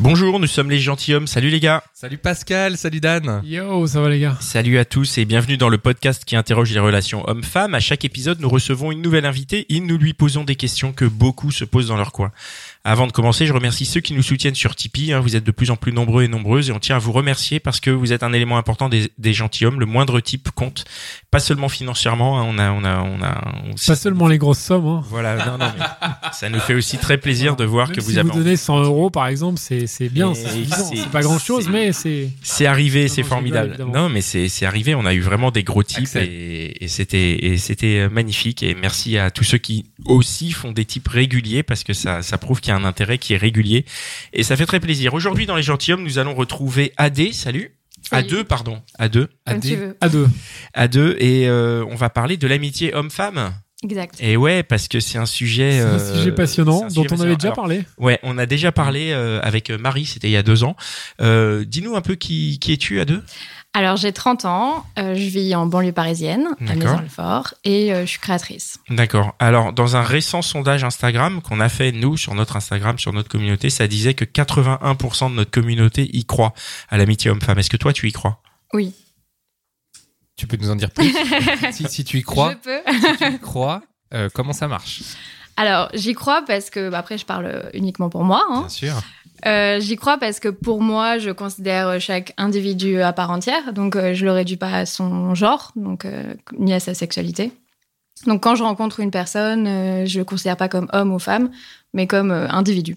Bonjour, nous sommes les gentilshommes. Salut les gars. Salut Pascal, salut Dan. Yo, ça va les gars Salut à tous et bienvenue dans le podcast qui interroge les relations hommes-femmes. À chaque épisode, nous recevons une nouvelle invitée et nous lui posons des questions que beaucoup se posent dans leur coin. Avant de commencer, je remercie ceux qui nous soutiennent sur Tipeee. hein. Vous êtes de plus en plus nombreux et nombreuses et on tient à vous remercier parce que vous êtes un élément important des, des gentilshommes. Le moindre type compte, pas seulement financièrement. hein. On a, on a, on a. on- Pas seulement les grosses sommes. Hein. Voilà, non, non, mais ça nous fait aussi très plaisir de voir Même que si vous avez. vous donnez 100 euros par exemple, c'est c'est bien, c'est pas grand chose, mais c'est. C'est arrivé, c'est formidable. non, mais c'est c'est arrivé. On a eu vraiment des gros types et, et c'était et c'était euh, magnifique. Et merci à tous ceux qui aussi font des types réguliers parce que ça ça prouve qu'il y a un intérêt qui est régulier et ça fait très plaisir. Aujourd'hui dans les gentilshommes, nous allons retrouver AD. Salut. À Salut. deux, pardon. À deux. Comme tu veux. À deux. À deux. Et euh, on va parler de l'amitié homme-femme. Exact. Et ouais, parce que c'est un sujet. C'est un euh, sujet passionnant dont on avait déjà parlé. Ouais, on a déjà parlé euh, avec Marie, c'était il y a deux ans. Euh, Dis-nous un peu qui, qui es-tu à deux Alors, j'ai 30 ans, euh, je vis en banlieue parisienne, à. Maison-le-Fort, et euh, je suis créatrice. D'accord. Alors, dans un récent sondage Instagram qu'on a fait, nous, sur notre Instagram, sur notre communauté, ça disait que 81% de notre communauté y croit à l'amitié homme-femme. Est-ce que toi, tu y crois? Oui. Tu peux nous en dire plus? Si, si tu y crois, Je peux. si tu y crois, euh, comment ça marche? Alors, j'y crois parce que, bah, après, je parle uniquement pour moi. hein. Bien sûr. Euh, j'y crois parce que pour moi, je considère chaque individu à part entière. Donc, euh, je le réduis pas à son genre, donc euh, ni à sa sexualité. Donc, quand je rencontre une personne, euh, je le considère pas comme homme ou femme, mais comme individu.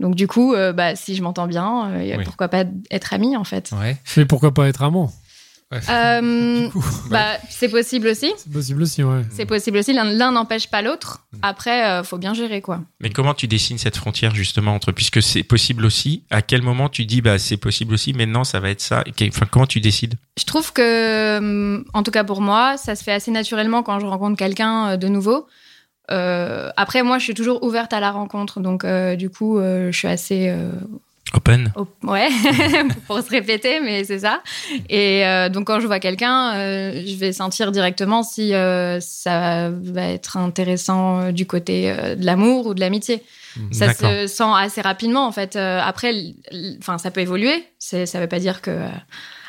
Donc, du coup, bah, si je m'entends bien, Oui. pourquoi pas être ami en fait. Ouais. Mais pourquoi pas être amant? Ouais. Euh, bah, c'est possible aussi. c'est possible aussi, ouais. C'est possible aussi. L'un n'empêche pas l'autre. Après, euh, faut bien gérer quoi. Mais comment tu dessines cette frontière, justement, entre, puisque c'est possible aussi, à quel moment tu dis, bah, c'est possible aussi, mais non, ça va être ça. Enfin, comment tu décides? Je trouve que, hum, en tout cas pour moi, ça se fait assez naturellement quand je rencontre quelqu'un euh, de nouveau. Euh, après, moi, je suis toujours ouverte à la rencontre, donc euh, du coup, euh, je suis assez euh, Open op- ouais pour se répéter, mais c'est ça. Et euh, donc, quand je vois quelqu'un, euh, je vais sentir directement si euh, ça va être intéressant du côté de l'amour ou de l'amitié. Ça D'accord. se sent assez rapidement en fait. Après, enfin, ça peut évoluer. Ça veut pas dire que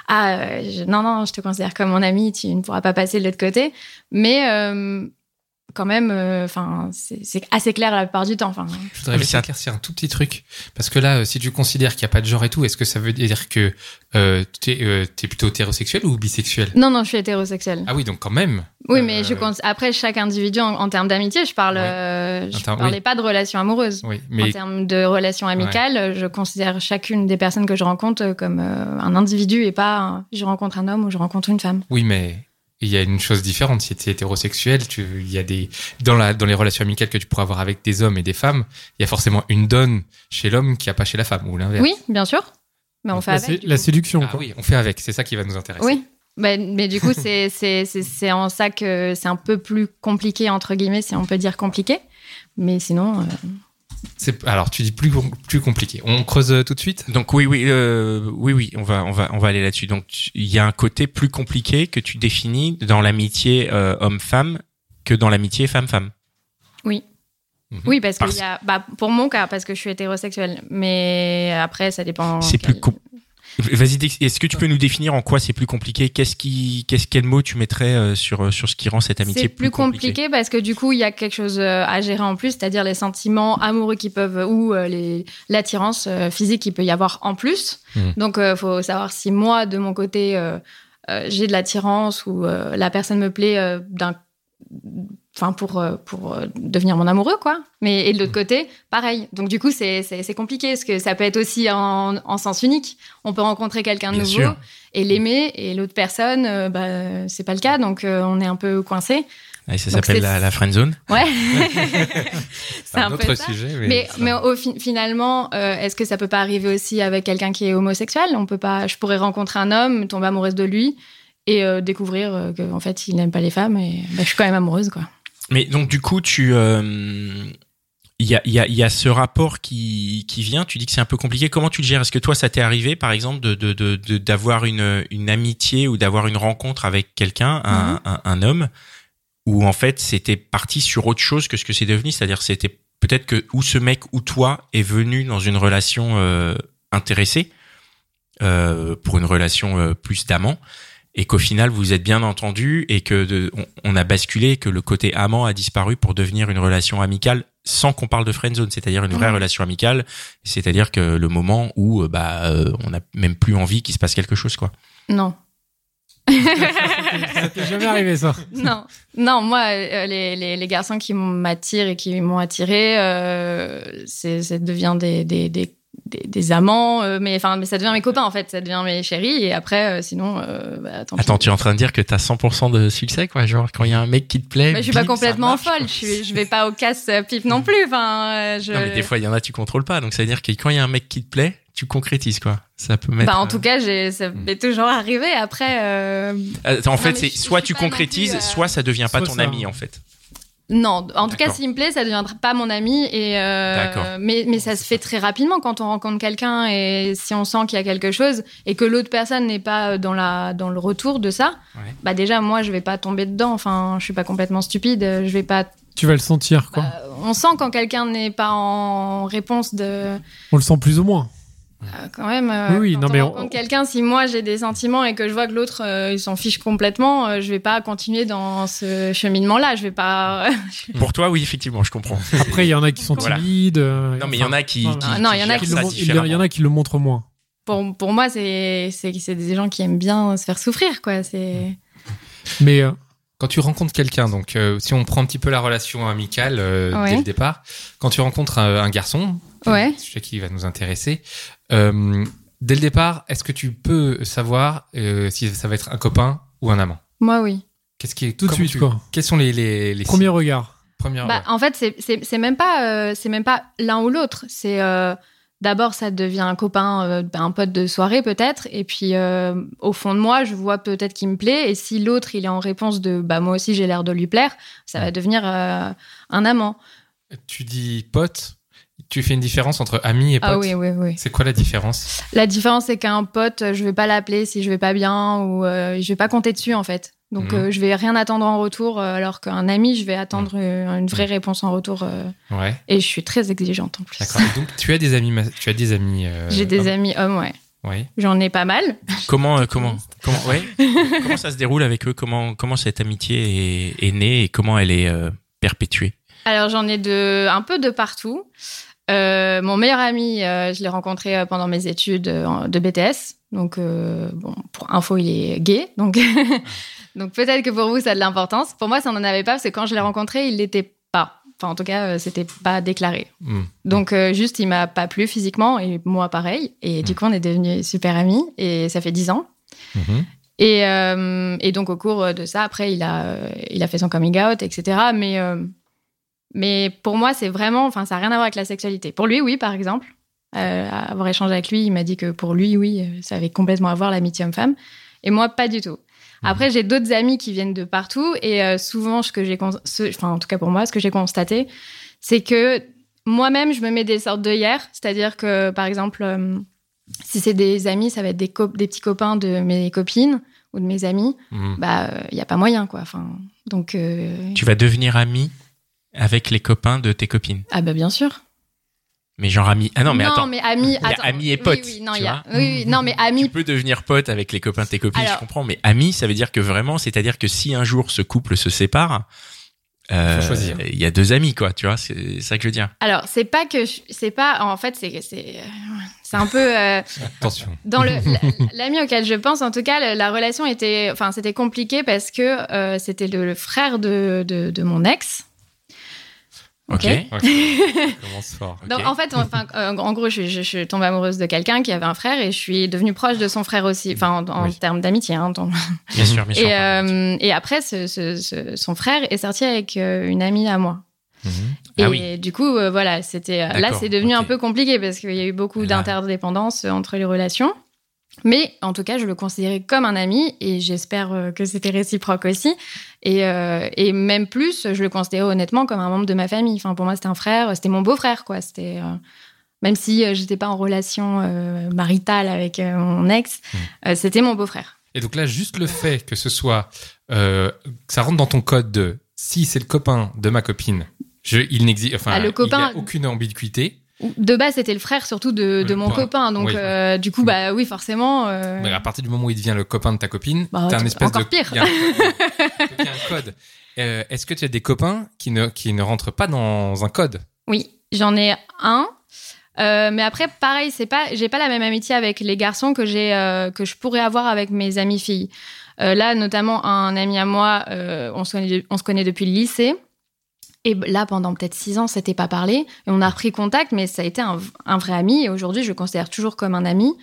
ah je- non non, je te considère comme mon ami, tu ne pourras pas passer de l'autre côté. Mais quand même, euh, enfin, c'est, c'est assez clair la plupart du temps. Enfin, Je voudrais mais juste c'est un- éclaircir un tout petit truc. Parce que là, euh, si tu considères qu'il n'y a pas de genre et tout, est-ce que ça veut dire que euh, t'es euh, t'es plutôt hétérosexuel ou bisexuel? Non non, je suis hétérosexuelle. Ah oui, donc quand même. oui, euh, mais je après chaque individu en, en termes d'amitié, je parle, Ouais. euh, je parlais oui. pas de relation amoureuse. Oui, En termes de relations amicales, je considère chacune des personnes que je rencontre comme euh, un individu et pas un- je rencontre un homme ou je rencontre une femme. oui, mais il y a une chose différente. Si tu es hétérosexuel, tu, il y a des dans la dans les relations amicales que tu pourras avoir avec des hommes et des femmes, il y a forcément une donne chez l'homme qui a pas chez la femme ou l'inverse. Oui, bien sûr. Mais on fait La, avec. la coup. séduction, Ah quoi. oui, on fait avec. C'est ça qui va nous intéresser. Oui. Mais, mais du coup, c'est c'est- c'est- c'est en ça que c'est un peu plus compliqué, entre guillemets, si on peut dire compliqué. Mais sinon, euh, alors tu dis plus com- plus compliqué. On creuse euh, tout de suite? Donc oui, oui, euh, oui, oui, on va, on va, on va aller là-dessus. Donc il y a un côté plus compliqué que tu définis dans l'amitié euh, homme-femme que dans l'amitié femme-femme. oui. Mhm. Oui, parce que Parce- y a, bah, pour mon cas, parce que je suis hétérosexuelle. Mais après, ça dépend. C'est plus com- Vas-y, est-ce que tu peux nous définir en quoi c'est plus compliqué? Qu'est-ce qui, qu'est-ce quel mot tu mettrais euh, sur euh, sur ce qui rend cette amitié C'est plus compliqué parce que du coup, il y a quelque chose euh, à gérer en plus, c'est-à-dire les sentiments amoureux qui peuvent ou les l'attirance physique qu'il peut y avoir en plus. Mhm. Donc, il faut savoir si moi, de mon côté, j'ai de l'attirance ou la personne me plaît d'un enfin pour euh, pour euh, devenir mon amoureux quoi mais et de l'autre côté pareil donc du coup c'est c'est compliqué parce que ça peut être aussi en, en sens unique on peut rencontrer quelqu'un de Bien nouveau sûr. et l'aimer et l'autre personne euh, bah c'est pas le cas donc euh, on est un peu coincé ça s'appelle la, la friend zone. Ouais. c'est un un autre peu ça. sujet. Mais, Mais, mais au fi- finalement, euh, est-ce que ça peut pas arriver aussi avec quelqu'un qui est homosexuel? On peut pas. Je pourrais rencontrer un homme, tomber amoureuse de lui et découvrir qu'en fait il n'aime pas les femmes et bah, je suis quand même amoureuse quoi. Mais donc du coup, tu, euh, il y a, il y a, y a ce rapport qui, qui vient. Tu dis que c'est un peu compliqué. Comment tu le gères? Est-ce que toi, ça t'est arrivé, par exemple, de, de, de, de- d'avoir une, une amitié ou d'avoir une rencontre avec quelqu'un, un, un, un homme, où en fait c'était parti sur autre chose que ce que c'est devenu, c'est-à-dire c'était peut-être que ou ce mec ou toi est venu dans une relation euh, intéressée euh, pour une relation euh, plus d'amant et qu'au final vous êtes bien entendu et que de- on, on a basculé que le côté amant a disparu pour devenir une relation amicale sans qu'on parle de friend zone, c'est-à-dire une vraie Ouais. relation amicale, c'est-à-dire que le moment où euh, bah euh, on n'a même plus envie qu'il se passe quelque chose quoi. Non. Ça t'est jamais arrivé, ça. non, non, moi, euh, les, les, les garçons qui m'attirent et qui m'ont attiré, euh, c'est, ça devient des, des, des, des, des amants, euh, mais enfin, mais ça devient mes copains en fait, ça devient mes chéris, et après, euh, sinon, euh, bah, tant pis. Attends, tu es en train de dire que t'as 100% de succès quoi, genre quand il y a un mec qui te plaît. Mais je suis pas complètement marche, folle, je, suis, je vais pas au casse-pipe non plus, enfin, euh, je... Non mais des fois il y en a tu contrôles pas, donc ça veut dire que quand il y a un mec qui te plaît, tu concrétises quoi. Ça peut mettre. Bah, en euh, tout cas, j'ai, ça m'est toujours arrivé. Après, en fait, c'est soit tu concrétises, plus, euh, soit ça devient pas soit ton ça- ami en fait. Non. En tout cas, s'il me plaît, ça deviendra pas mon ami. Et euh, D'accord. mais mais ça se fait très rapidement quand on rencontre quelqu'un et si on sent qu'il y a quelque chose et que l'autre personne n'est pas dans la dans le retour de ça, Ouais. bah déjà moi je vais pas tomber dedans. Enfin, je suis pas complètement stupide. Je vais pas. Tu vas le sentir, quoi. bah, on sent quand quelqu'un n'est pas en réponse de. On le sent plus ou moins. Euh, quand même, euh, Oui, quand non, on mais on- quelqu'un, si moi j'ai des sentiments et que je vois que l'autre euh, il s'en fiche complètement, euh, je vais pas continuer dans ce cheminement-là. Je vais pas. Pour toi, oui, effectivement, je comprends. Après, il y en a qui sont Voilà. timides. Non, mais il y en a qui. Ah, non, il y en a gèrent qui qui le ça mon- il y en différemment. a qui le montrent moins. pour, pour moi, c'est des gens qui aiment bien se faire souffrir, quoi. C'est Mais euh, Quand tu rencontres quelqu'un, donc euh, si on prend un petit peu la relation amicale euh, Ouais. dès le départ, quand tu rencontres un, un garçon, Ouais. sujet qui va nous intéresser, euh, dès le départ, est-ce que tu peux savoir euh, si ça va être un copain ou un amant? Moi oui. Qu'est-ce qui est Tout de suite, quoi. Quels sont les les, les premier regard. premières Bah, en fait, c'est c'est c'est même pas euh, c'est même pas l'un ou l'autre. C'est euh, d'abord ça devient un copain, euh, un pote de soirée peut-être, et puis euh, au fond de moi, je vois peut-être qu'il me plaît, et si l'autre il est en réponse de bah moi aussi j'ai l'air de lui plaire, ça va devenir euh, un amant. Tu dis pote, tu fais une différence entre ami et pote. Ah oui oui oui. C'est quoi la différence La différence, c'est qu'un pote, je vais pas l'appeler si je vais pas bien ou euh, je vais pas compter dessus en fait. Donc Mhm. euh, je vais rien attendre en retour, euh, alors qu'un ami, je vais attendre euh, une vraie réponse en retour. euh, Ouais. et je suis très exigeante en plus. D'accord. Donc tu as des amis, tu as des amis. euh, J'ai des hommes amis hommes, ouais. Ouais. J'en ai pas mal. Comment, euh, comment, comment, ouais. comment ça se déroule avec eux? Comment, comment cette amitié est, est née et comment elle est euh, perpétuée? Alors j'en ai de un peu de partout. Euh, mon meilleur ami, euh, je l'ai rencontré euh, pendant mes études de BTS. Donc euh, bon, pour info, il est gay. Donc donc peut-être que pour vous ça a de l'importance. Pour moi, ça n'en avait pas parce que quand je l'ai rencontré, il l'était pas. Enfin en tout cas, c'était pas déclaré. Hmm. Donc juste, il m'a pas plu physiquement et moi pareil. Et du coup, on est devenus super amis et ça fait dix ans. Mhm. Et, et donc au cours de ça, après, il a, il a fait son coming out, etc. Mais, mais pour moi, c'est vraiment, enfin, ça n'a rien à voir avec la sexualité. Pour lui, oui, par exemple. Euh, avoir échangé avec lui, il m'a dit que pour lui, oui, euh, ça avait complètement à voir l'amitié homme-femme. Et moi, pas du tout. Après, j'ai d'autres amis qui viennent de partout. Et euh, souvent, ce que j'ai, enfin, en tout cas pour moi, ce que j'ai constaté, c'est que moi-même, je me mets des sortes d'œillères. C'est-à-dire que, par exemple, euh, si c'est des amis, ça va être des, petits copains de mes copines ou de mes amis. Hmm. Bah, il n'y a pas moyen, quoi. Enfin, donc, Tu vas devenir ami avec les copains de tes copines. ah bah bien sûr. Mais genre ami. Ah non, mais attends. mais amis, Il y a attends. amis et Oui, potes, Oui, non, tu il y a, vois. oui, oui, non, mais amis, Tu peux devenir pote avec les copains de tes copines, Alors- je comprends. Mais ami, ça veut dire que vraiment, c'est-à-dire que si un jour ce couple se sépare, euh, il y a deux amis, quoi. Tu vois, c'est ça que je veux dire. Alors, c'est pas que je- c'est pas en fait c'est c'est c'est un peu euh, Attention. dans le la- l'ami auquel je pense en tout cas la relation était enfin c'était compliqué parce que euh, c'était le, le frère de, de de mon ex. Ok. Ok. Commence fort. Donc, en fait, enfin, euh, en gros, je, je- je suis tombée amoureuse de quelqu'un qui avait un frère et je suis devenue proche de son frère aussi, enfin, en, en Oui. termes d'amitié. Hein, Bien sûr, bien sûr. et, euh, et après, ce, ce- ce- son frère est sorti avec euh, une amie à moi. Mhm. Et Ah oui. du coup, euh, voilà, c'était là, c'est devenu un peu compliqué parce qu'il y a eu beaucoup Ah. d'interdépendance entre les relations. Mais en tout cas, je le considérais comme un ami et j'espère que c'était réciproque aussi. Et, euh, et même plus, je le considérais honnêtement comme un membre de ma famille. Enfin, pour moi, c'était un frère, c'était mon beau-frère, quoi. C'était euh, même si euh, j'étais pas en relation maritale avec mon ex, euh, c'était mon beau-frère. Et donc là, juste le fait que ce soit, que ça rentre dans ton code de si c'est le copain de ma copine, je, il n'existe, enfin, Ah, le copain- il n'y a aucune ambiguïté. De base, c'était le frère surtout de, mon toi. copain. Donc, Oui. euh, du coup, bah oui, forcément. euh, Mais à partir du moment où il devient le copain de ta copine, Bah, t'as un espèce encore de pire. Il y a un, il y a un code. Euh, Est-ce que tu as des copains qui ne qui ne rentrent pas dans un code? Oui, j'en ai un. Mais après, pareil, c'est pas, j'ai pas la même amitié avec les garçons que j'ai, que je pourrais avoir avec mes amies filles. Là, notamment un ami à moi, on se connaît, on se connaît depuis le lycée. Et là, pendant peut-être six ans, c'était pas parlé. Et on a repris contact, mais ça a été un, vrai ami. Et aujourd'hui, je le considère toujours comme un ami.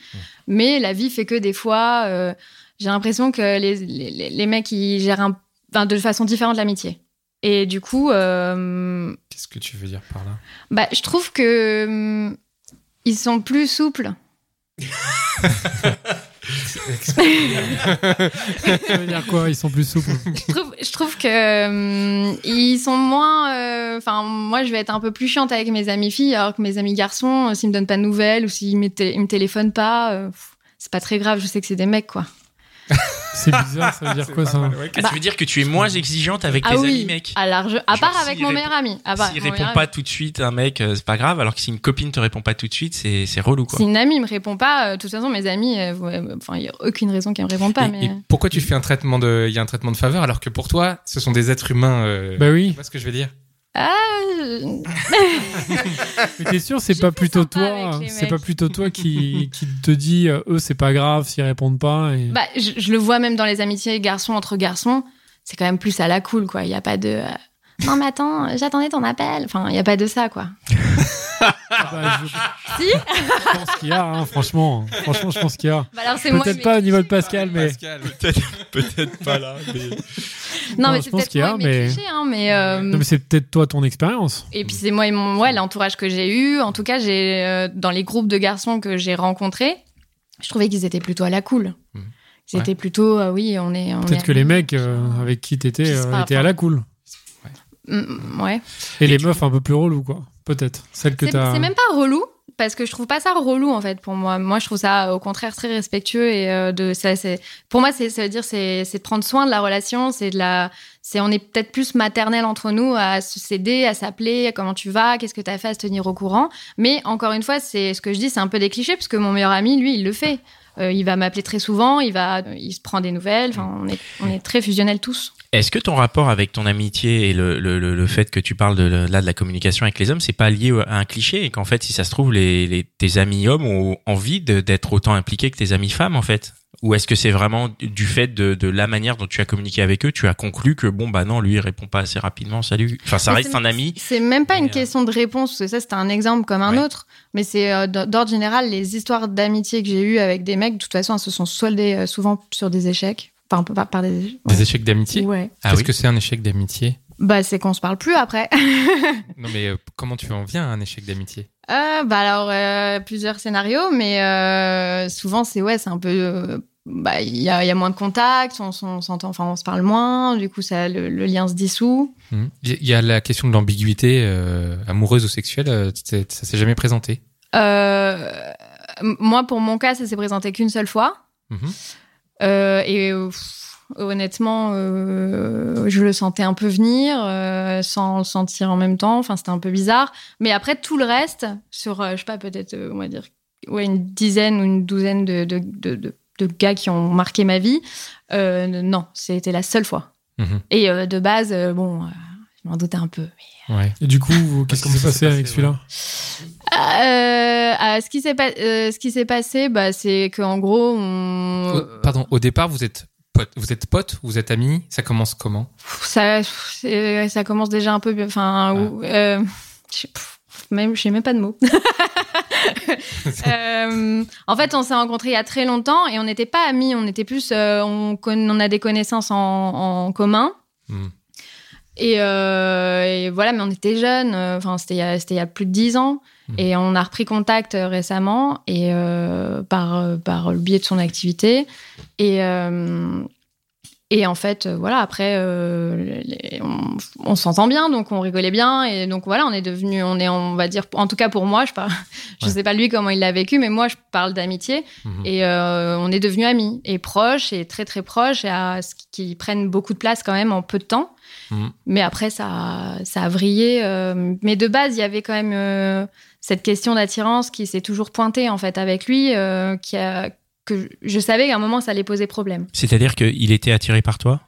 Mais la vie fait que des fois, euh, j'ai l'impression que les, les, les- mecs, ils gèrent un, enfin, de façon différente l'amitié. Et du coup, euh, Qu'est-ce que tu veux dire par là? bah, je trouve que hum, ils sont plus souples. Ça veut dire quoi Ils sont plus souples? Je trouve, que hum, ils sont moins. euh, Enfin, moi, je vais être un peu plus chiante avec mes amis filles, alors que mes amis garçons, euh, s'ils me donnent pas de nouvelles ou s'ils me, téléphonent pas, euh, c'est pas très grave. Je sais que c'est des mecs, quoi. C'est bizarre, ça veut dire quoi ça Ah, Bah- tu veux dire que tu es moins exigeante avec ah tes oui, amis mecs à large. À Genre, part avec mon meilleur ami. À part S'il répond pas ami. tout de suite, un mec, euh, c'est pas grave. Alors que si une copine te répond pas tout de suite, c'est c'est relou quoi. Si une amie me répond pas, euh, de toute façon, mes amis, euh, ouais, enfin, il y a aucune raison qu'elles me répondent pas. et, mais... et pourquoi tu fais un traitement de, il y a un traitement de faveur alors que pour toi, ce sont des êtres humains. Euh, Bah oui. Tu vois ce que je veux dire? Ah, Mais t'es sûr, c'est pas plutôt toi, c'est pas plutôt toi qui, qui te dit, euh, eux, c'est pas grave s'ils répondent pas. Et... Bah, je, je le vois même dans les amitiés garçons entre garçons. C'est quand même plus à la cool, quoi. Il n'y a pas de. Non, mais attends, j'attendais ton appel. Enfin, il n'y a pas de ça, quoi. Ah bah, je, Si je pense qu'il y a, hein, franchement. Franchement, je pense qu'il y a. Bah, alors, c'est moi. Peut-être pas au niveau de. Pascal, mais. Peut-être peut-être pas là. Mais... Non, Non, mais je c'est pense peut-être moi mes mais- clichés, hein, mais. euh, Non, mais c'est peut-être toi ton expérience. Et puis c'est moi et mon ouais l'entourage que j'ai eu. En tout cas, j'ai euh, dans les groupes de garçons que j'ai rencontrés, je trouvais qu'ils étaient plutôt à la cool. Mhm. Ils étaient plutôt euh, oui, on est. Peut-être que les mecs euh, avec qui t'étais euh, étaient à la cool. Mm, ouais. Et, les meufs un peu plus relou, quoi. Peut-être. Celles que C'est t'as. c'est même pas relou parce que je trouve pas ça relou en fait pour moi. Moi, je trouve ça au contraire très respectueux et euh, de ça. C'est pour moi, c'est ça veut dire c'est c'est de prendre soin de la relation. C'est de la. C'est on est peut-être plus maternel entre nous à se s'aider, à s'appeler. Comment tu vas Qu'est-ce que tu as fait à se tenir au courant Mais encore une fois, c'est ce que je dis, c'est un peu des clichés parce que mon meilleur ami, lui, il le fait. Euh, il va m'appeler très souvent. Il va, il se prend des nouvelles. On est on est très fusionnels tous. Est-ce que ton rapport avec ton amitié et le, le, le, fait que tu parles de, là de la communication avec les hommes, c'est pas lié à un cliché et qu'en fait, si ça se trouve, les, les, tes amis hommes ont envie d'être autant impliqués que tes amis femmes, en fait? Ou est-ce que c'est vraiment du fait de, de la manière dont tu as communiqué avec eux, tu as conclu que bon, bah non, lui, il répond pas assez rapidement, salut. Enfin, ça Mais reste un ami. C'est même pas une euh, question de réponse, parce que ça, c'était un exemple comme un Ouais. autre. Mais c'est euh, d'ordre général, les histoires d'amitié que j'ai eues avec des mecs, de toute façon, elles se sont soldées euh, souvent sur des échecs. Enfin, par, par des échecs. Des échecs d'amitié Ouais. Ah Qu'est-ce oui que c'est un échec d'amitié? Bah, c'est qu'on se parle plus après. Non mais euh, comment tu en viens à un échec d'amitié? Euh, bah, alors, euh, plusieurs scénarios, mais souvent, c'est ouais, c'est un peu. bah, il y a, il y a moins de contact, on, s'entend, enfin, on se parle moins, du coup, ça, le, le lien se dissout. Hmm. Il y a la question de l'ambiguïté amoureuse ou sexuelle, ça s'est jamais présenté? Moi, pour mon cas, ça s'est présenté qu'une seule fois. Euh, et pff, honnêtement, euh, je le sentais un peu venir, euh, sans le sentir en même temps. Enfin, c'était un peu bizarre. Mais après, tout le reste, sur, euh, je sais pas, peut-être, euh, on va dire, ouais, une dizaine ou une douzaine de, de, de, de- de gars qui ont marqué ma vie, euh, non, c'était la seule fois. Mhm. Et euh, de base, euh, bon, euh, je m'en doutais un peu. Ouais. Et du coup, qu'est-ce qui s'est passé avec celui-là Euh, ah, ce qui s'est pas- euh, ce qui s'est passé, bah, c'est qu'en gros, on... Au- pardon, au départ, vous êtes potes Vous êtes potes Vous êtes amis Ça commence comment? Ça, ça commence déjà un peu. Enfin, euh, je sais- pff, même, je sais même pas de mots. Euh, en fait, on s'est rencontrés il y a très longtemps et on n'était pas amis. On était plus, euh, on, a des connaissances en, en commun. Hmm. Et, euh, et voilà, mais on était jeunes. euh, Enfin, c'était il y a- c'était il y a plus de dix ans. Mhm. Et on a repris contact euh, récemment et euh, par euh, par le biais de son activité. Et euh, et en fait, euh, voilà, après, euh, les- on, on s'entend bien, donc on rigolait bien, et donc voilà, on est devenu, on est, on va dire, en tout cas pour moi, je parle, je Ouais. sais pas lui comment il l'a vécu, mais moi je parle d'amitié, Mhm. et euh, on est devenus amis et proches et très très proches, et à ce qui prennent beaucoup de place quand même en peu de temps. Mhm. Mais après, ça, ça a vrillé. euh, mais de base, il y avait quand même cette question d'attirance qui s'est toujours pointée en fait avec lui, qui a, que je savais qu'à un moment ça allait poser problème. C'est-à-dire qu'il était attiré par toi?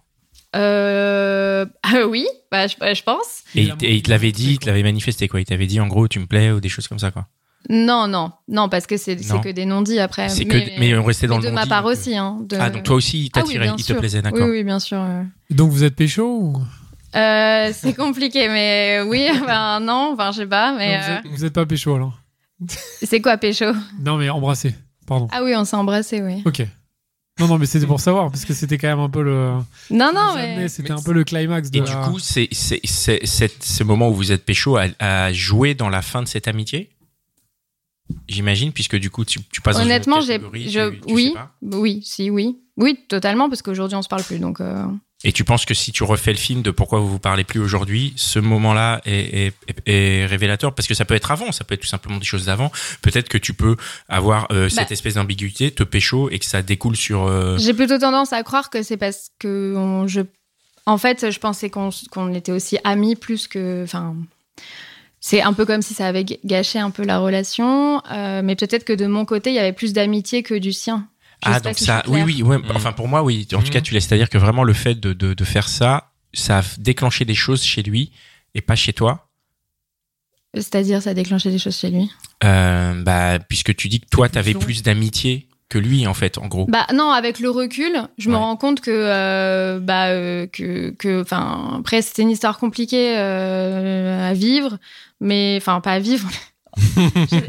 Euh, ah oui, bah, je, je pense. et, il- et il te l'avait dit, il te l'avait manifesté quoi. Il t'avait dit en gros tu me plais ou des choses comme ça quoi. Non, non, non, parce que c'est que des non-dits après. C'est mais, que mais on restait dans mais le de ma part euh. aussi. Hein, de- Ah donc toi aussi il Ah oui, t'attirait, il te plaisait Oui, d'accord. oui, bien sûr. euh. Donc vous êtes pécho ou? Euh, c'est compliqué, mais oui, enfin non, enfin je sais pas, mais Non, vous, euh, êtes, vous êtes pas pécho alors? C'est quoi pécho? Non mais embrassé. Pardon. Ah oui, on s'est embrassé, oui. Ok. Non non mais c'était pour savoir parce que c'était quand même un peu le. Non, non, mais C'était un peu le climax de. Et la- du coup, c'est c'est c'est c'est- ce moment où vous êtes pécho a, a joué dans la fin de cette amitié? J'imagine, puisque du coup, tu, tu passes dans une honnêtement, autre j'ai, je, tu- tu sais oui, pas. oui, si, oui, oui, totalement, parce qu'aujourd'hui on se parle plus, donc. euh, Et tu penses que si tu refais le film de pourquoi vous vous parlez plus aujourd'hui, ce moment-là est, est, est- est révélateur? Parce que ça peut être avant, ça peut être tout simplement des choses d'avant. Peut-être que tu peux avoir euh, cette Bah. espèce d'ambiguïté, te pécho et que ça découle sur. euh, J'ai plutôt tendance à croire que c'est parce que on- je, en fait, je pensais qu'on qu'on était aussi amis plus que, enfin, c'est un peu comme si ça avait gâché un peu la relation, euh, mais peut-être que de mon côté, il y avait plus d'amitié que du sien. Je Ah donc si ça, oui oui, ouais, Mm. enfin pour moi oui. En tout Mm. cas, tu laisses c'est-à-dire que vraiment le fait de, de de faire ça, ça a déclenché des choses chez lui et pas chez toi. C'est-à-dire, ça a déclenché des choses chez lui? Euh, bah puisque tu dis que toi t'avais plus d'amitié que lui en fait, en gros. Bah non, avec le recul, je me rends compte que euh, bah euh, que que enfin après c'était une histoire compliquée euh, à vivre, mais enfin pas à vivre.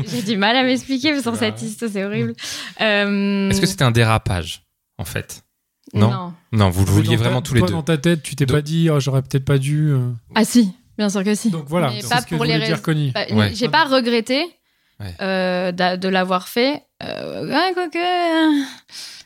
J'ai du mal à m'expliquer sur cette histoire, c'est horrible. Euh, Est-ce que c'était un dérapage, en fait non. non. Non, vous le vouliez ta- vraiment tous les toi, deux. dans ta tête, tu t'es Donc- pas dit, oh, j'aurais peut-être pas dû. euh. Ah si, bien sûr que si. Donc voilà, Mais pas ce que pour les raisons-. Bah, Ouais. J'ai pas regretté Ouais. euh, de l'avoir fait. Euh, ouais, quoique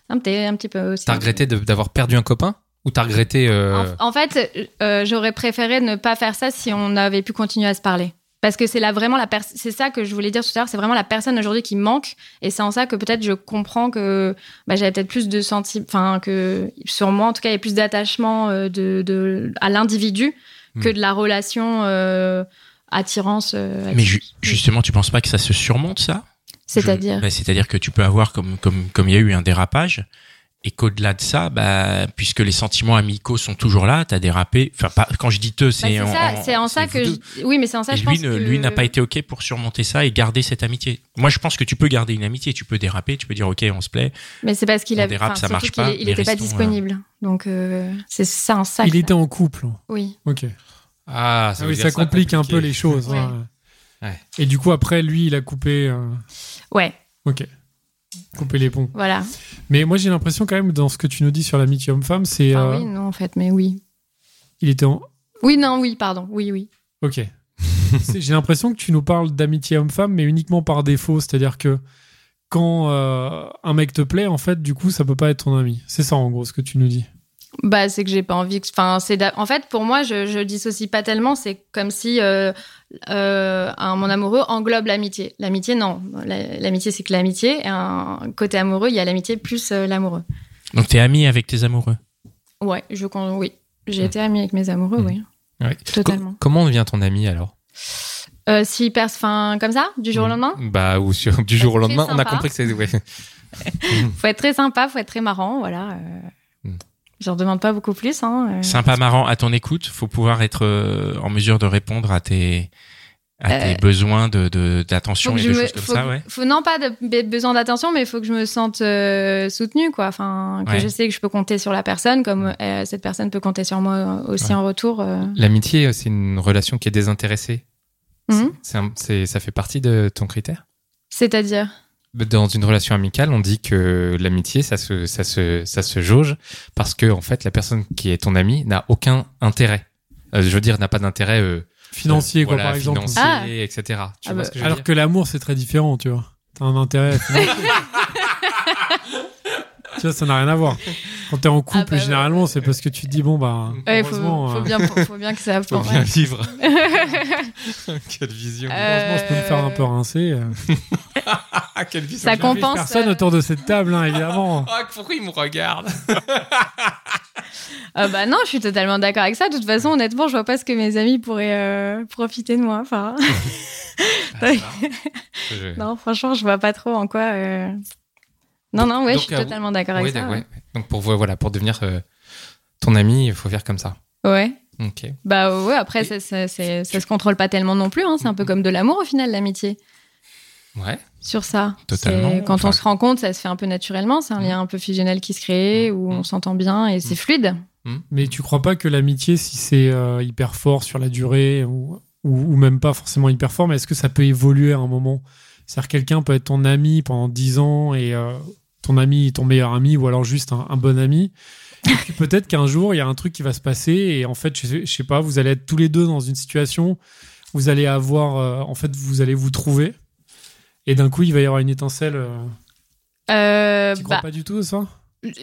un petit un petit peu aussi. T'as regretté d'avoir perdu un copain Ou t'as regretté... euh, En, en fait, euh, j'aurais préféré ne pas faire ça si on avait pu continuer à se parler. Parce que c'est là vraiment la c'est ça que je voulais dire tout à l'heure, c'est vraiment la personne aujourd'hui qui manque et c'est en ça que peut-être je comprends que bah, j'avais peut-être plus de sentiments enfin que sur moi en tout cas il y a plus d'attachement euh, de, de à l'individu que Hmm. de la relation euh, attirance euh, Mais ju- justement, tu penses pas que ça se surmonte ça? C'est-à-dire? Bah, C'est-à-dire que tu peux avoir comme comme comme il y a eu un dérapage et qu'au-delà de ça, bah puisque les sentiments amicaux sont toujours là, t'as dérapé. Enfin, pas quand je dis te, Bah, c'est c'est en, ça, en- c'est en ça que je... oui mais c'est en ça Et je lui, pense ne- que lui n'a pas été ok pour surmonter ça et garder cette amitié. Moi, je pense que tu peux garder une amitié, tu peux déraper, tu peux dire ok, on se plaît. mais c'est parce qu'il avait dérape, ça marche pas, il mais était pas euh, disponible donc euh, c'est ça en ça Il que- était en couple. oui Ok. Ah, ça, Ah oui, ça complique un peu les choses. Ouais. Ouais. Et du coup, après, lui, il a coupé, euh, ouais ok, coupé les ponts. voilà Mais moi, j'ai l'impression quand même dans ce que tu nous dis sur l'amitié homme-femme, c'est, Enfin, euh, oui non en fait mais oui il était en, Oui, non, oui, pardon. Oui, oui. ok. J'ai l'impression que tu nous parles d'amitié homme-femme, mais uniquement par défaut, c'est-à-dire que quand euh, un mec te plaît, en fait, du coup, ça peut pas être ton ami. C'est ça, en gros, ce que tu nous dis. Bah, c'est que j'ai pas envie que. Enfin, c'est. En fait, pour moi, je, je dissocie pas tellement. C'est comme si euh, euh, un- mon amoureux englobe l'amitié. L'amitié, non. La- L'amitié, c'est que l'amitié. Et un côté amoureux, il y a l'amitié plus euh, l'amoureux. Donc t'es ami avec tes amoureux? Ouais, je. Oui. J'ai été amie avec mes amoureux, oui. Ouais. Totalement. Co- comment devient ton ami alors? S'il perce, enfin, comme ça, du jour au lendemain, Bah, ou sur, du jour au lendemain, on a compris que c'est. Ouais. faut être très sympa, faut être très marrant, voilà. Euh. Mhm. J'en demande pas beaucoup plus, hein. euh. Sympa, marrant, à ton écoute. Faut pouvoir être euh, en mesure de répondre à tes à tes Euh, besoins de de- d'attention et je de me- choses comme faut ça, que- ouais. faut- non pas de be- besoin d'attention, mais il faut que je me sente euh, soutenue, quoi. Enfin, que Ouais. je sais que je peux compter sur la personne, comme euh, cette personne peut compter sur moi aussi Ouais. en retour. euh. L'amitié, c'est une relation qui est désintéressée. C'est- ça fait partie de ton critère? C'est-à-dire? Dans une relation amicale, on dit que l'amitié, ça se, ça, se, ça se jauge parce que, en fait, la personne qui est ton ami n'a aucun intérêt. Euh, je veux dire, n'a pas d'intérêt euh, Financier, euh, quoi, voilà, par exemple. Financier, Ah. etc. Tu Ah vois bah, ce que je veux Alors dire que l'amour, c'est très différent, tu vois. T'as un intérêt. tu vois, ça n'a rien à voir. Quand t'es en couple, Ah bah ouais. généralement, c'est parce que tu te dis, bon, bah, Ouais, faut, heureusement, faut euh, bien, faut bien que ça. Faut bien vivre. Quelle vision. Euh, heureusement, je peux me faire un peu rincer. euh. Quelle vision. ça Il y a compense. Personne euh, autour de cette table, hein, évidemment. Ah, pourquoi il me regarde Ah bah non, je suis totalement d'accord avec ça. De toute façon, honnêtement, je vois pas ce que mes amis pourraient euh, profiter de moi. Enfin, non, franchement, je vois pas trop en quoi. euh, Non, non, ouais, Donc, je suis euh, totalement d'accord Ouais, avec ça. ouais. Donc, pour, voilà, pour devenir euh, ton ami, il faut faire comme ça. Ouais. Ok. Bah ouais, après, Et- ça, ça, se contrôle pas tellement non plus. Hein. C'est un peu comme de l'amour au final, l'amitié. Ouais. Sur ça. Totalement. Quand Enfin- on se rend compte, ça se fait un peu naturellement. C'est un lien un peu fusionnel qui se crée, où on s'entend bien et c'est fluide. Mais tu crois pas que l'amitié, si c'est euh, hyper fort sur la durée, ou, ou, ou même pas forcément hyper fort, mais est-ce que ça peut évoluer à un moment? C'est-à-dire quelqu'un peut être ton ami pendant 10 ans et euh, ton ami ton meilleur ami, ou alors juste un, un bon ami. Et puis peut-être qu'un jour, il y a un truc qui va se passer et en fait, je sais, je sais pas, vous allez être tous les deux dans une situation, vous allez avoir, euh, en fait, vous allez vous trouver. Et d'un coup, il va y avoir une étincelle. Euh, Euh, tu crois bah, pas du tout ça?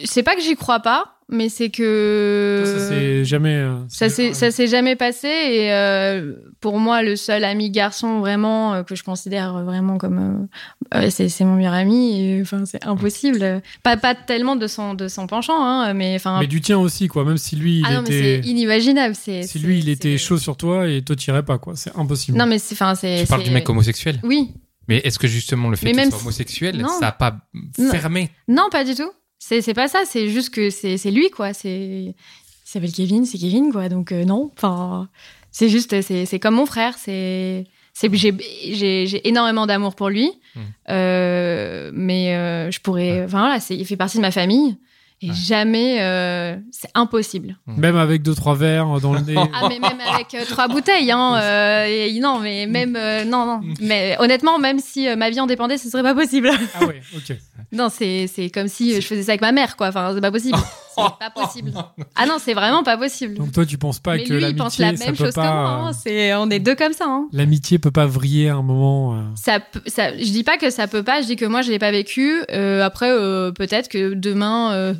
C'est pas que j'y crois pas, mais c'est que. Ça, c'est jamais. euh, Ça s'est ça s'est jamais passé et euh, pour moi le seul ami garçon vraiment euh, que je considère vraiment comme euh, euh, c'est c'est mon meilleur ami enfin c'est impossible pas pas tellement de son de son penchant hein, mais enfin Mais du tien aussi, quoi. Même si lui, il ah non mais était. c'est inimaginable c'est Si lui, il était chaud sur toi et toi, t'irais pas, quoi. C'est impossible. non mais c'est enfin c'est Tu parles du mec homosexuel? Oui Mais est-ce que justement le fait Mais qu'il soit homosexuel, Non. ça n'a pas Non. fermé? Non pas du tout c'est c'est pas ça c'est juste que c'est c'est lui quoi. C'est il s'appelle Kevin c'est Kevin quoi. Donc euh, non enfin c'est juste c'est c'est comme mon frère c'est c'est j'ai j'ai j'ai énormément d'amour pour lui. Hmm. euh, mais euh, je pourrais enfin voilà c'est il fait partie de ma famille et Ouais. jamais euh, c'est impossible Même avec deux, trois verres dans le nez. ah mais même avec euh, trois bouteilles hein euh, et non mais même euh, non non mais honnêtement même si euh, ma vie en dépendait ce serait pas possible ah ouais, ok. non c'est c'est comme si je faisais ça avec ma mère quoi enfin c'est pas possible c'est pas possible ah non c'est vraiment pas possible Donc toi, tu penses pas mais que il pense la l'amitié, ça même peut chose que moi pas. hein. euh, c'est on est deux comme ça hein. L'amitié peut pas vriller à un moment. euh. ça, ça, je dis pas que ça peut pas, je dis que moi je l'ai pas vécu. Euh, après, euh, peut-être que demain,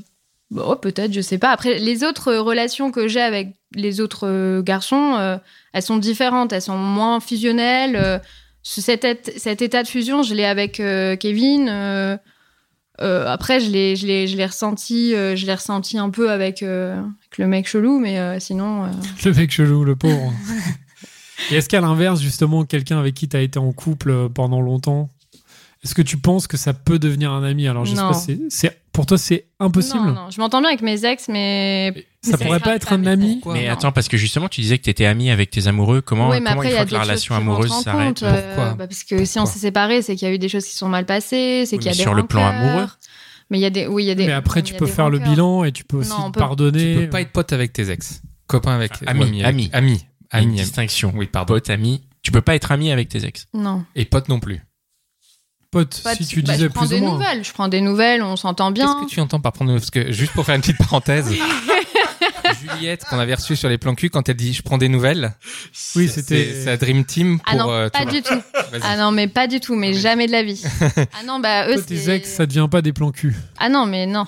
bon, peut-être, je sais pas. Après, les autres euh, relations que j'ai avec les autres euh, garçons, euh, elles sont différentes, elles sont moins fusionnelles. Euh, ce- cet, et- cet état de fusion, je l'ai avec euh, Kevin. après, je l'ai, je l'ai, je l'ai ressenti, je l'ai ressenti un peu avec, avec le mec chelou, mais sinon. Le mec chelou, le pauvre. et est-ce qu'à l'inverse, justement, quelqu'un avec qui tu as été en couple pendant longtemps, est-ce que tu penses que ça peut devenir un ami? Alors, je sais pas, c'est, c'est- pour toi, c'est impossible. Non, non, je m'entends bien avec mes ex, mais Ça Mais pourrait pas être un mais ami pourquoi Mais Non. attends, parce que justement, tu disais que tu étais ami avec tes amoureux. Comment, Oui, mais comment après, une il y a fois que la relation amoureuse s'arrête compte, euh, Pourquoi bah, Parce que si on Pourquoi s'est séparés, c'est qu'il y a eu des choses qui sont mal passées, c'est Oui, qu'il y a des sur le plan amoureux Mais il y a des, oui, il y a des. Mais après, tu peux faire le bilan et tu peux aussi te peut- pardonner. Tu peux pas être pote avec tes ex. Copain avec. Avec- ami. Ami. Ami. ami. distinction. Oui, pardon. Pote, ami. Tu peux pas être ami avec tes ex. Non. Et pote non plus. Pote, Pas si tu bah, disais je prends plus ou des moins. nouvelles. Je prends des nouvelles, on s'entend bien. Qu'est-ce que tu entends par prendre Parce que juste pour faire une petite parenthèse, Juliette qu'on avait reçue sur les plans cul quand elle dit je prends des nouvelles. Oui, c'était. sa dream team pour. Ah non, euh, pas du tout. Ah non, mais pas du tout, mais jamais de la vie. Ah non, bah eux, Toi, tes ex, ça devient pas des plans cul. Ah non, mais non,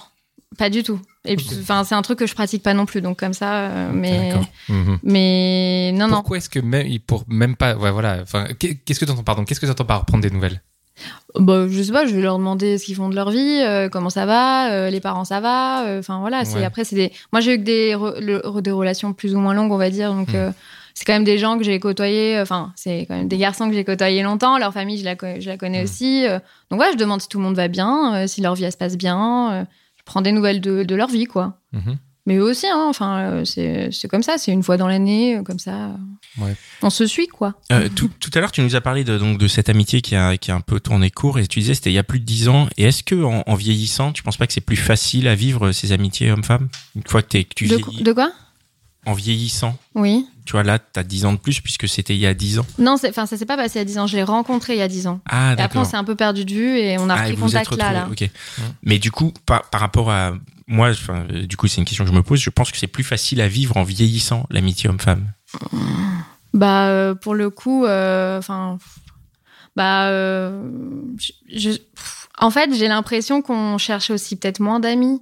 pas du tout. Et puis, enfin, c'est un truc que je pratique pas non plus, donc comme ça, euh, mais. Mhm. mais non, non. Pourquoi est-ce que même pour même pas ouais voilà enfin qu'est-ce que tu entends pardon qu'est-ce que tu entends par prendre des nouvelles? Bah, je sais pas, je vais leur demander ce qu'ils font de leur vie, euh, comment ça va, euh, les parents ça va. euh, Enfin voilà, c'est Ouais. après c'est des. Moi j'ai eu que des re- le- des relations plus ou moins longues, on va dire. Donc Hmm. c'est quand même des gens que j'ai côtoyés. Enfin c'est quand même des garçons que j'ai côtoyés longtemps. Leur famille je la je la connais Hmm. aussi. donc voilà, je demande si tout le monde va bien, si leur vie elle se passe bien. je prends des nouvelles de, de leur vie quoi. Mhm. Mais eux aussi, hein, enfin, euh, c'est c'est comme ça, c'est une fois dans l'année, euh, comme ça. Ouais. On se suit, quoi. Euh, tout, tout à l'heure, tu nous as parlé de, donc, de cette amitié qui a, qui a un peu tourné court et tu disais c'était il y a plus de dix ans. Et est-ce que en, en vieillissant, tu penses pas que c'est plus facile à vivre ces amitiés hommes-femmes? Une fois que, tu De, vieillis de quoi? En vieillissant, Oui. tu vois là, t'as 10 ans de plus puisque c'était il y a 10 ans. Non, enfin, ça s'est pas passé il y a 10 ans. Je l'ai rencontré il y a 10 ans. Ah Et après, d'accord. on s'est un peu perdu de vue et on a Ah, et repris vous vous êtes contact là, là. retrouvés, ok. Mais du coup, par, par rapport à moi, du coup, c'est une question que je me pose. Je pense que c'est plus facile à vivre en vieillissant l'amitié homme-femme. Bah, euh, pour le coup, euh, enfin, bah, euh, en fait, j'ai l'impression qu'on cherche aussi peut-être moins d'amis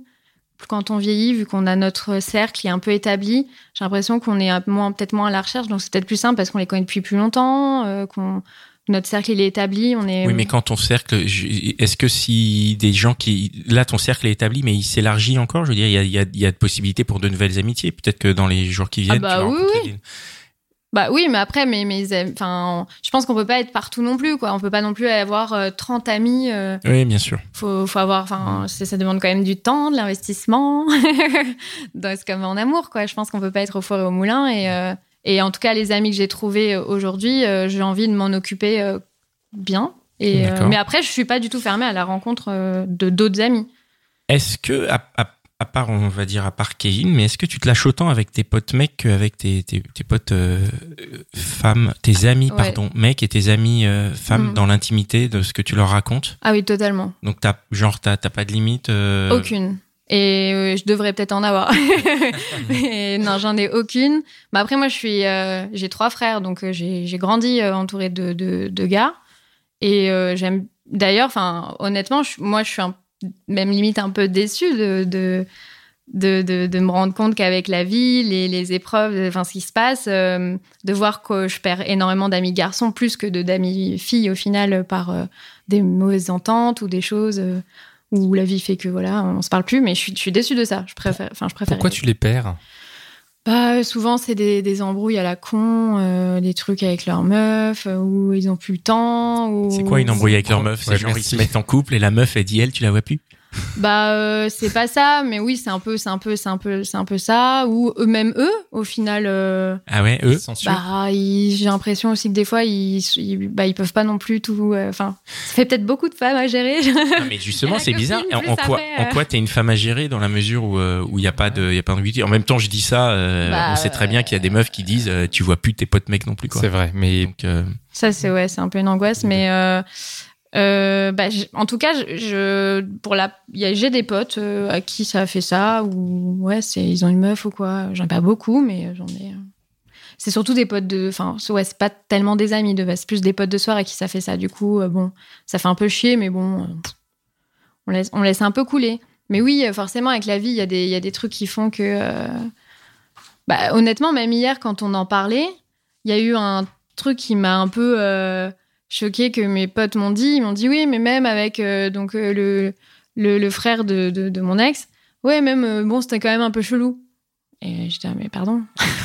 quand on vieillit, vu qu'on a notre cercle qui est un peu établi. J'ai l'impression qu'on est peut-être moins à la recherche, donc c'est peut-être plus simple parce qu'on les connaît depuis plus longtemps, qu'on notre cercle il est établi, on est. Oui, mais quand ton cercle, est-ce que si des gens qui, là, ton cercle est établi, mais il s'élargit encore, je veux dire, il y a, il y a, y a de possibilités pour de nouvelles amitiés. Peut-être que dans les jours qui viennent, bah tu vas oui, des- Bah oui, mais après, mes, am- enfin, je pense qu'on peut pas être partout non plus, quoi. On peut pas non plus avoir euh, 30 amis. euh, Oui, bien sûr. faut, faut avoir, enfin, c'est- ça demande quand même du temps, de l'investissement. Donc, c'est comme en amour, quoi. Je pense qu'on peut pas être au four et au moulin. Et, euh, et en tout cas, les amis que j'ai trouvés euh, aujourd'hui, euh, j'ai envie de m'en occuper euh, bien. Et, euh, mais après, je suis pas du tout fermée à la rencontre de d'autres amis. Est-ce que, à, à- à part, on va dire, à part Kevin, mais est-ce que tu te lâches autant avec tes potes mecs qu'avec tes, tes, tes potes femmes, tes amis, Ouais. pardon, mecs et tes amis femmes Mhm. dans l'intimité de ce que tu leur racontes? Ah oui, totalement. Donc, t'as, genre, t'as, pas de limite Aucune. Et euh, je devrais peut-être en avoir. Non, j'en ai aucune. Mais après, moi, je suis, euh, j'ai trois frères, donc euh, j'ai grandi entourée de, de, de gars. Et euh, j'aime. D'ailleurs, enfin, honnêtement, je- moi, je suis un- même limite un peu déçue de de, de, de, de me rendre compte qu'avec la vie, les, les épreuves, enfin, ce qui se passe, euh, de voir que je perds énormément d'amis garçons plus que de d'amis filles au final par euh, des mauvaises ententes ou des choses. euh, où la vie fait que voilà, on se parle plus, mais je suis, je suis déçue de ça. Je préfère, enfin, je préfère. Pourquoi tu les perds Bah, souvent, c'est des, des embrouilles à la con, euh, des trucs avec leur meuf, euh, où ils ont plus le temps. Ou... C'est quoi une embrouille avec leur meuf Ouais, C'est genre, ils se mettent en couple et la meuf, elle dit, elle, tu la vois plus? Bah, euh, c'est pas ça, mais oui, c'est un peu, c'est un peu, c'est un peu, c'est un peu ça. Ou eux-mêmes eux, au final, euh, Ah ouais, eux bah, j'ai l'impression aussi que des fois, ils, ils, bah, ils peuvent pas non plus tout. euh, Enfin, ça fait peut-être beaucoup de femmes à gérer. Non, mais justement, c'est bizarre. En, plus en quoi, après, en euh. quoi t'es une femme à gérer dans la mesure où euh, où il y a pas de, y a pas d'ambiguïté. En même temps, je dis ça, euh, Bah, on sait très bien qu'il y a des meufs qui disent, euh, tu vois plus tes potes mecs non plus quoi. C'est vrai, mais Donc, euh, Ça, c'est ouais, c'est un peu une angoisse, mais euh, bah, en tout cas, pour la, j'ai des potes euh, à qui ça a fait ça ou ouais, c'est ils ont une meuf ou quoi. J'en ai pas beaucoup, mais j'en ai. euh. C'est surtout des potes de, enfin, ouais, c'est pas tellement des amis de base, c'est plus des potes de soir à qui ça fait ça. Du coup, bon, ça fait un peu chier, mais bon, on laisse, on laisse un peu couler. Mais oui, forcément, avec la vie, il y a des, y a des trucs qui font que, bah, honnêtement, même hier, quand on en parlait, il y a eu un truc qui m'a un peu euh, choqué que mes potes m'ont dit. Ils m'ont dit oui, mais même avec euh, donc euh, le, le, le frère de, de, de mon ex, ouais, même euh, bon, c'était quand même un peu chelou. Et j'étais ah, mais pardon,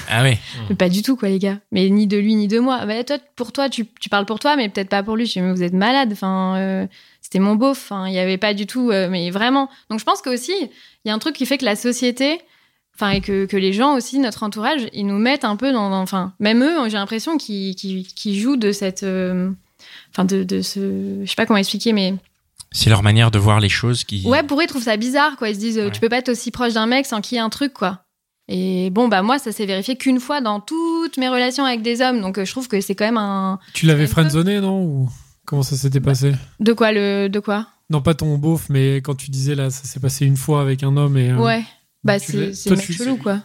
ah ouais. mais pas du tout quoi les gars. Mais ni de lui ni de moi. Bah, toi, pour toi, tu, tu parles pour toi, mais peut-être pas pour lui. Je dis mais vous êtes malade. Enfin, c'était mon beauf. Enfin, il y avait pas du tout. mais vraiment. Donc je pense que aussi il y a un truc qui fait que la société enfin et que, que les gens aussi notre entourage ils nous mettent un peu dans, enfin même eux j'ai l'impression qu'ils qu'ils qu'ils jouent de cette euh, enfin de, de ce je sais pas comment expliquer mais C'est leur manière de voir les choses qui. ouais pour eux ils trouvent ça bizarre quoi. Ils se disent euh, Ouais. tu peux pas être aussi proche d'un mec sans qu'il y ait un truc quoi. Et bon bah moi ça s'est vérifié qu'une fois dans toutes mes relations avec des hommes. Donc euh, je trouve que c'est quand même un Tu l'avais friendzoné, non? Ou comment ça s'était passé? de quoi le de quoi? Non, pas ton beauf, mais quand tu disais là, ça s'est passé une fois avec un homme et. euh, ouais. Bah c'est c'est chelou quoi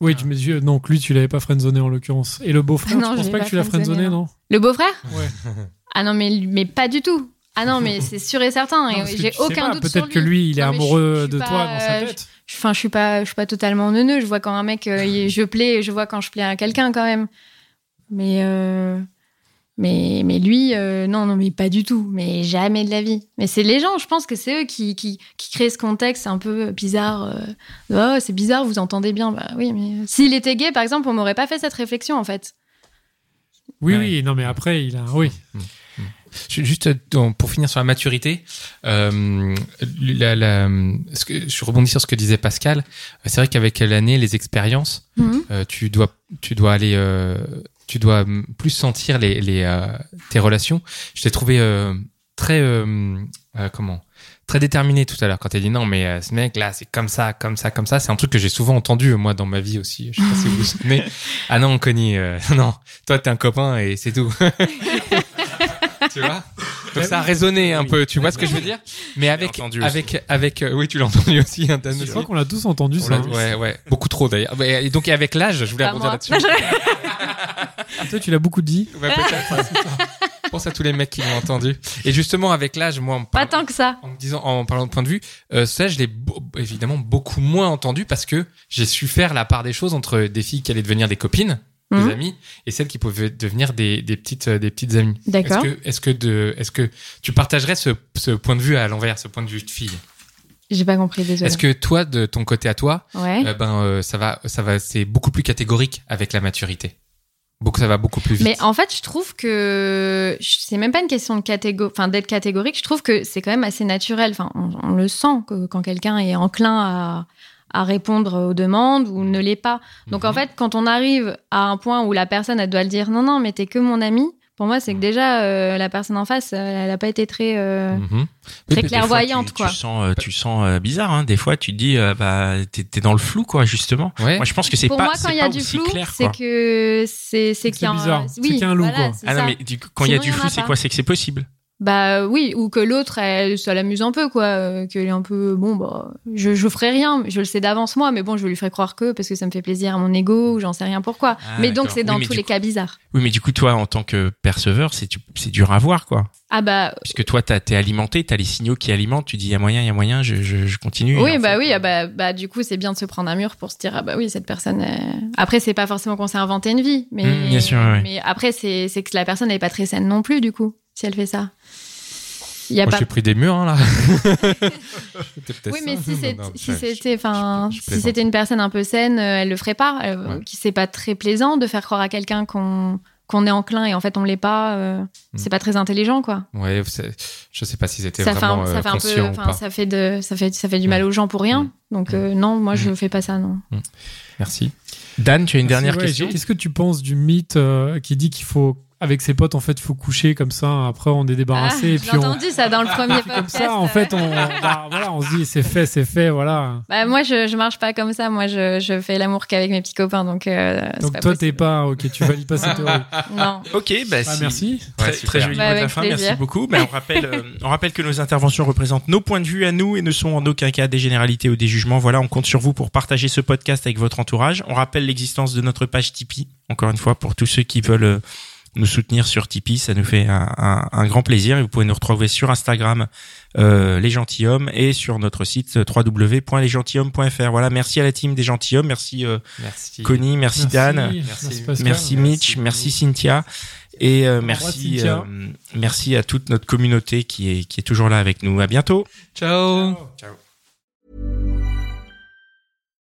Oui, tu me dis, euh, donc lui, tu l'avais pas friendzoné en l'occurrence. Et le beau-frère, Non, je je pense pas pas que tu l'as friendzoné, non. non le beau-frère Ouais. ah non mais mais pas du tout ah non mais c'est sûr et certain Non, et j'ai aucun pas, doute sur Peut-être que lui, il est Non, je- amoureux je de pas, toi dans sa tête. Enfin, je suis pas, je suis pas totalement neuneux. Je vois quand un mec, euh, il- je plais, je vois quand je plais à quelqu'un quand même. Mais, euh, mais, mais lui, euh, non, non, mais pas du tout. Mais jamais de la vie. Mais c'est les gens, je pense que c'est eux qui, qui, qui créent ce contexte un peu bizarre. euh, oh, c'est bizarre, vous entendez bien. Bah oui, mais euh, s'il était gay, par exemple, on m'aurait pas fait cette réflexion en fait. Oui, Ouais. oui, non, mais après, il a. Oui. Je- Juste pour finir sur la maturité, euh, la, la, ce que, je rebondis sur ce que disait Pascal. Euh, C'est vrai qu'avec l'année, les expériences, Mhm. euh, tu dois, tu dois aller, euh, tu dois plus sentir les, les tes relations. Je t'ai trouvé très, comment, très déterminé tout à l'heure quand t'as dit non, mais euh, ce mec là, c'est comme ça, comme ça, comme ça. C'est un truc que j'ai souvent entendu moi dans ma vie aussi. Je sais pas si vous vous souvenez. Ah non, Connie, euh, non, toi t'es un copain et c'est tout. tu vois Donc ça a résonné un Oui. peu, tu vois ce que je veux dire? Mais avec, entendu aussi. avec, avec, euh, oui, tu l'as entendu aussi, hein, Dan Je aussi. crois qu'on l'a tous entendu On ça. l'a- hein. ouais, ouais, beaucoup trop d'ailleurs. Et donc avec l'âge, je voulais Pas rebondir moi. là-dessus. Toi, tu l'as beaucoup dit. Ouais, peut-être. Pense à tous les mecs qui l'ont entendu. Et justement avec l'âge, moi, en Pas parlant, tant que ça. en me disant, en parlant de point de vue, euh, ça, je l'ai évidemment beaucoup moins entendu parce que j'ai su faire la part des choses entre des filles qui allaient devenir des copines, des Mhm. amies, et celles qui pouvaient devenir des, des petites, euh, des petites amies. D'accord. Est-ce que, est-ce que de, est-ce que tu partagerais ce, ce point de vue à l'envers, ce point de vue de fille? J'ai pas compris, désolé. Est-ce que toi, de ton côté à toi, Ouais. euh, ben, euh, ça va, ça va, c'est beaucoup plus catégorique avec la maturité? Beaucoup, ça va beaucoup plus vite. Mais en fait, je trouve que c'est même pas une question de catégo... enfin, d'être catégorique. Je trouve que c'est quand même assez naturel. Enfin, on, on le sent que quand quelqu'un est enclin à, à répondre aux demandes ou ne l'est pas. Donc en Mhm. fait, quand on arrive à un point où la personne elle doit le dire, non non, mais t'es que mon ami. Pour moi, c'est que déjà euh, la personne en face, euh, elle a pas été très euh, très fois, clairvoyante, tu, quoi. Tu sens, euh, tu sens euh, bizarre. Hein. Des fois, tu te dis, euh, bah, t'es dans le flou, quoi, justement. Ouais. Moi, je pense que c'est Pour pas. moi, quand il y a du flou, clair, c'est que c'est c'est qu'il y a un-. C'est qu'il y a un loup, voilà, quoi. Ah non, mais du quand il y a du flou, c'est quoi? C'est que c'est possible. Bah oui, ou que l'autre, elle, ça l'amuse un peu, quoi. euh, Qu'elle est un peu, bon, bah, je, je ferai rien, je le sais d'avance moi, mais bon, je lui ferai croire que, parce que ça me fait plaisir à mon ego, ou j'en sais rien pourquoi. Ah, mais donc, c'est dans Oui, tous les coup- cas bizarres. Oui, mais du coup, toi, en tant que perceveur, c'est du- c'est dur à voir, quoi. Ah bah, Puisque toi, t'as- t'es alimenté, t'as les signaux qui alimentent. Tu dis, il y a moyen, il y a moyen, je, je, je continue. oui, bah fait, oui, euh, ah bah, bah, du coup, c'est bien de se prendre un mur pour se dire, ah bah oui, cette personne. euh, Après, c'est pas forcément qu'on s'est inventé une vie, mais, Mm, bien sûr, ouais. mais après, c'est c'est que la personne n'est pas très saine non plus, du coup, si elle fait ça. Il y a Moi, pas j'ai pris des murs, hein, là. Oui, mais ça. si c'était, si une personne un peu saine, euh, elle le ferait pas. euh, Ouais. Qui c'est pas très plaisant de faire croire à quelqu'un qu'on qu'on est enclin et en fait on l'est pas. euh, Mm. C'est pas très intelligent, quoi. Ouais, je sais pas si c'était fait, vraiment un, euh, ça fait un peu, conscient ou enfin, pas. ça fait de, ça fait, ça fait du mal aux gens pour rien. Mm. Donc euh, non, moi je fais pas ça, non. Merci. Dan, tu as une dernière Ouais, question Qu'est-ce que tu penses du mythe euh, qui dit qu'il faut, avec ses potes, en fait, il faut coucher comme ça, après on est débarrassé, et Ah, puis on. entendu ça dans le premier Comme podcast. ça, en fait, on, bah, voilà, on se dit c'est fait, c'est fait, voilà. Bah, moi je, je marche pas comme ça. Moi je, je fais l'amour qu'avec mes petits copains, donc. euh, Donc pas toi, t'es pas, ok, tu valides pas cette théorie. Non. Ok, bah, Ah, si- merci. Très, Ouais, très joli Bah, mot de la fin, plaisir. merci beaucoup. Ben, on, rappelle, euh, on rappelle que nos interventions représentent nos points de vue à nous et ne sont en aucun cas des généralités ou des jugements. Voilà, on compte sur vous pour partager ce podcast avec votre entourage. On rappelle l'existence de notre page Tipeee, encore une fois, pour tous ceux qui veulent euh, nous soutenir sur Tipeee. Ça nous fait un, un- un grand plaisir et vous pouvez nous retrouver sur Instagram, euh, Les Gentilhommes, et sur notre site euh, www.lesgentilhommes.fr. Voilà, merci à la team des Gentilhommes, merci euh, Merci. Connie, merci, Dan. Merci. Merci Mitch, merci Cynthia et euh, merci Cynthia. euh, merci à toute notre communauté qui est qui est toujours là avec nous. À bientôt. Ciao.